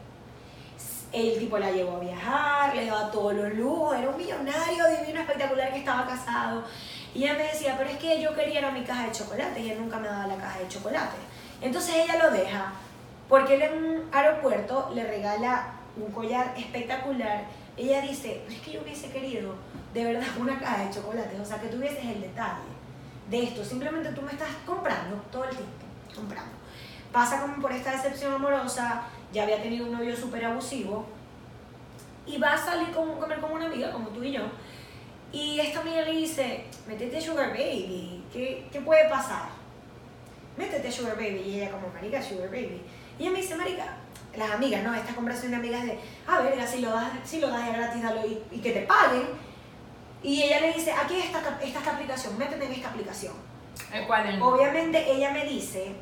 El tipo la llevó a viajar, le daba todos los lujos, era un millonario divino, espectacular que estaba casado. Y ella me decía, pero es que yo quería era mi caja de chocolate y él nunca me daba la caja de chocolate. Entonces ella lo deja porque él en un aeropuerto le regala un collar espectacular. Ella dice, "Pero es que yo hubiese querido de verdad una caja de chocolates, o sea, que tuvieses el detalle de esto. Simplemente tú me estás comprando todo el tiempo, comprando. Pasa como por esta decepción amorosa, ya había tenido un novio súper abusivo y va a salir con, comer con una amiga, como tú y yo. Y esta amiga le dice, métete Sugar Baby, ¿qué, qué puede pasar? Métete Sugar Baby. Y ella como, marica, Sugar Baby. Y ella me dice, marica, las amigas, ¿no? Estas conversaciones de amigas de, ah, verga, si lo das, si lo das de gratis, dalo y, y que te paguen. Y ella le dice, aquí está esta, esta, aplicación, métete en esta aplicación. ¿El cuál? El... Obviamente ella me dice,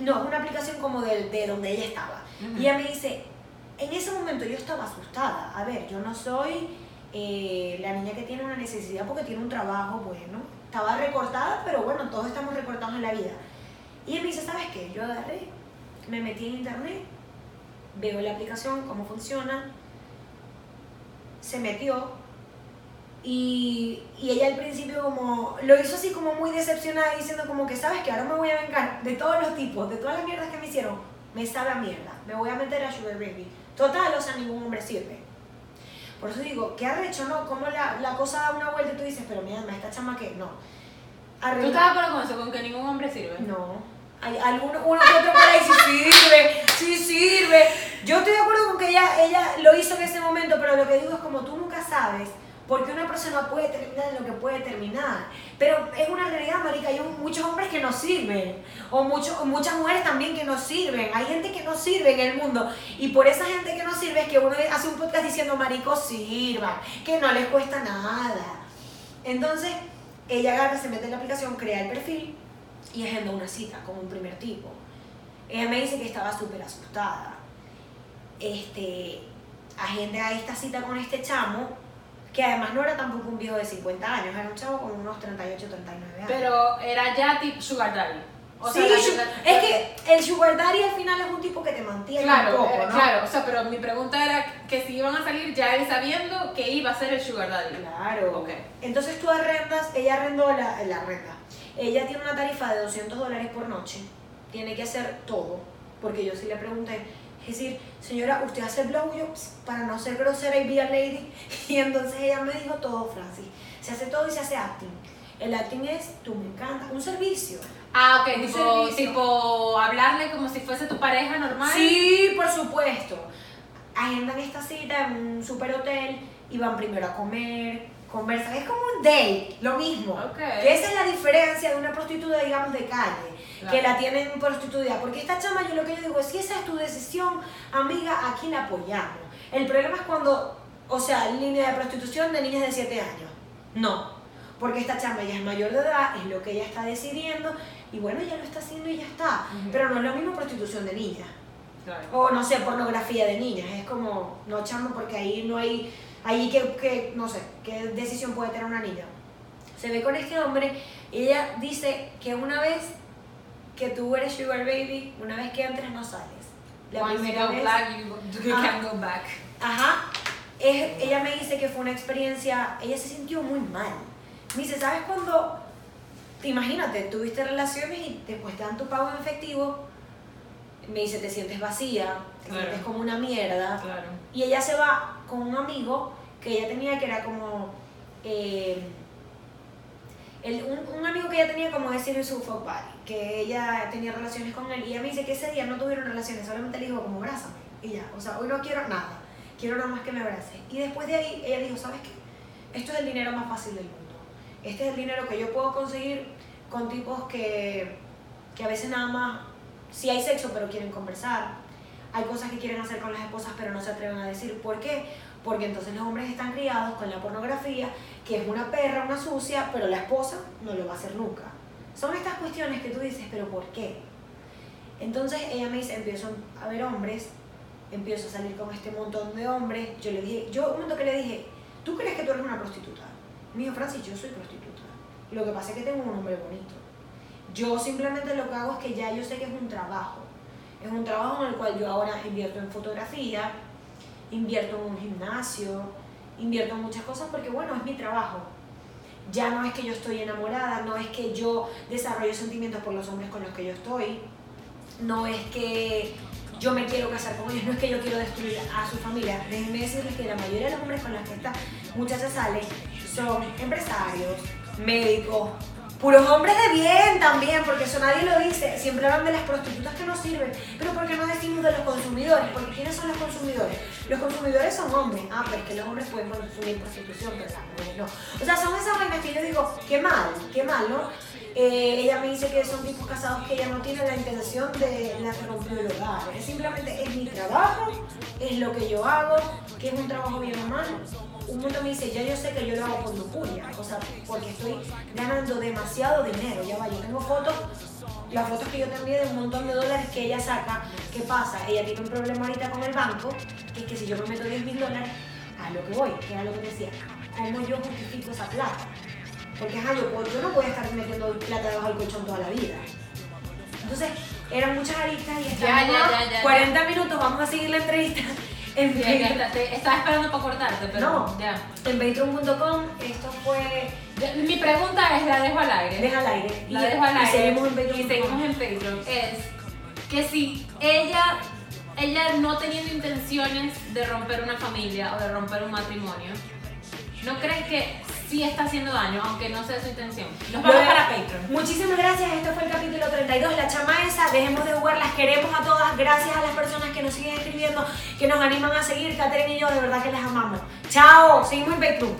no, es una aplicación como de, de donde ella estaba. Ujú. Y ella me dice, en ese momento yo estaba asustada. A ver, yo no soy eh, la niña que tiene una necesidad porque tiene un trabajo bueno. Estaba recortada, pero bueno, todos estamos recortados en la vida. Y ella me dice, ¿sabes qué? Yo agarré, me metí en internet, veo la aplicación, cómo funciona, se metió y, y ella al principio como lo hizo así como muy decepcionada diciendo como que sabes que ahora me voy a vengar de todos los tipos, de todas las mierdas que me hicieron, me sabe a mierda, me voy a meter a Sugar Baby. Total, o sea, ningún hombre sirve. Por eso digo, ¿qué arrecho, no? Como la, la cosa da una vuelta y tú dices, pero mira, esta chama que no. ¿Tú Arregla- estás de acuerdo con eso? Con que ningún hombre sirve. no. Hay alguno, uno que otro por ahí sí sirve, sí sirve. Yo estoy de acuerdo con que ella, ella lo hizo en ese momento, pero lo que digo es como tú nunca sabes por qué una persona puede terminar en lo que puede terminar. Pero es una realidad, marica, hay muchos hombres que no sirven, o, mucho- o muchas mujeres también que no sirven. Hay gente que no sirve en el mundo, y por esa gente que no sirve es que uno hace un podcast diciendo, maricos, sirvan, que no les cuesta nada. Entonces, ella agarra, se mete en la aplicación, crea el perfil y agenda una cita con un primer tipo. Ella me dice que estaba súper asustada. Este, agenda esta cita con este chamo, que además no era tampoco un viejo de 50 años, era un chavo con unos 38, 39 años. Pero era ya tipo Sugar Daddy. O sí, sea, su- es que el sugar daddy al final es un tipo que te mantiene Claro, un poco, ¿no? claro, o sea, pero mi pregunta era que si iban a salir ya él sabiendo que iba a ser el Sugar Daddy. Claro. Ok. Entonces tú arrendas, ella arrendó la, la renta. Ella tiene una tarifa de 200 dólares por noche. Tiene que hacer todo. Porque yo sí le pregunté, es decir, señora, ¿usted hace blowjobs para no ser grosera y be a lady? (laughs) Y entonces ella me dijo todo, Francis. Se hace todo y se hace acting. El acting es, tú me encanta, un servicio. Ah, ok, tipo, servicio. tipo hablarle como si fuese tu pareja normal. Sí, por supuesto. Agendan esta cita en un super hotel y van primero a comer, conversan. Es como un date, lo mismo. Ok. Que esa es la diferencia de una prostituta, digamos, de calle, Claro. que la tienen en prostituidad. Porque esta chama, yo lo que yo digo es, si esa es tu decisión, amiga, aquí la apoyamos. El problema es cuando, o sea, línea de prostitución de niñas de 7 años. No. Porque esta chama ya es mayor de edad, es lo que ella está decidiendo, y bueno, ya lo está haciendo y ya está. Pero no es lo mismo prostitución de niñas. Claro. O no sé, pornografía de niñas. Es como, no chamo, porque ahí no hay, ahí que, que, no sé, qué decisión puede tener una niña. Se ve con este hombre Y ella dice que una vez que tú eres sugar baby, una vez que entres no sales. La Once you primera go vez, black, you, (laughs) you Ah. can't go back. ajá, es- ella me dice que fue una experiencia, ella se sintió muy mal. Me dice, ¿sabes cuando, imagínate, tuviste relaciones y después te dan tu pago en efectivo? Me dice, te sientes vacía, te Claro. sientes como una mierda. Claro. Y ella se va con un amigo que ella tenía que era como. eh, el- un, un amigo que ella tenía como decir su fuck buddy, que ella tenía relaciones con él. Y ella me dice que ese día no tuvieron relaciones, solamente le dijo como abrázame. Y ya, o sea, hoy no quiero nada, quiero nada más que me abrace. Y después de ahí ella dijo, ¿sabes qué? Esto es el dinero más fácil del mundo. Este es el dinero que yo puedo conseguir con tipos que, que a veces nada más, sí hay sexo, pero quieren conversar. Hay cosas que quieren hacer con las esposas, pero no se atreven a decir. ¿Por qué? Porque entonces los hombres están criados con la pornografía, que es una perra, una sucia, pero la esposa no lo va a hacer nunca. Son estas cuestiones que tú dices, pero ¿por qué? Entonces ella me dice, empiezo a ver hombres, empiezo a salir con este montón de hombres. Yo le dije, yo un momento que le dije, ¿tú crees que tú eres una prostituta? Me dijo, Francis, yo soy prostituta. Lo que pasa es que tengo un hombre bonito. Yo simplemente lo que hago es que ya yo sé que es un trabajo. Es un trabajo en el cual yo ahora invierto en fotografía, invierto en un gimnasio, invierto en muchas cosas porque bueno, es mi trabajo. Ya no es que yo estoy enamorada, no es que yo desarrollo sentimientos por los hombres con los que yo estoy, no es que yo me quiero casar con ellos, no es que yo quiero destruir a su familia. Déjenme decirles que la mayoría de los hombres con los que esta muchacha sale son empresarios, médicos, puros hombres de bien también, porque eso nadie lo dice. Siempre hablan de las prostitutas que no sirven, pero ¿por qué no decimos de los consumidores? Porque ¿quiénes son los consumidores? Los consumidores son hombres. Ah, pero es que los hombres pueden consumir prostitución, pero las mujeres no. O sea, son esas vainas que yo digo, qué mal, qué mal, ¿no? Eh, ella me dice que son tipos casados que ella no tiene la intención de la rompió el hogar. Es simplemente es mi trabajo, es lo que yo hago, que es un trabajo bien o mal. Un mundo me dice, ya yo sé que yo lo hago por lujuria, o sea, porque estoy ganando demasiado dinero. Ya va, yo tengo fotos, las fotos que yo te envié de un montón de dólares que ella saca. ¿Qué pasa? Ella tiene un problema ahorita con el banco, que es que si yo me meto 10 mil dólares, a lo que voy, que era lo que decía, ¿cómo yo justifico esa plata? Porque ajá, yo, yo no voy a estar metiendo plata debajo del colchón toda la vida. Entonces, eran muchas aristas y estamos ya, a ya, ya, 40 minutos, vamos a seguir la entrevista en Ya, ya, ya, te- estaba esperando para cortarte, pero No. ya. en Patreon.com. Esto fue Mi pregunta es, la dejo al aire. Deja al aire. La y, dejo al y aire. seguimos en Patreon. Y seguimos en Patreon. Es que si ella, ella no teniendo intenciones de romper una familia o de romper un matrimonio, ¿no crees que sí está haciendo daño, aunque no sea su intención? Nos Lo vamos para Patreon. Muchísimas gracias, esto fue el capítulo 32, la chama esa, dejemos de jugar, las queremos a todas, gracias a las personas que nos siguen escribiendo, que nos animan a seguir, Catherine y yo, de verdad que las amamos. Chao, seguimos en Patreon.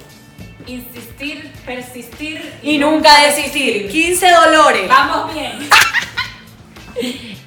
Insistir, persistir Y nunca desistir, 15 dolores. Vamos bien. (laughs)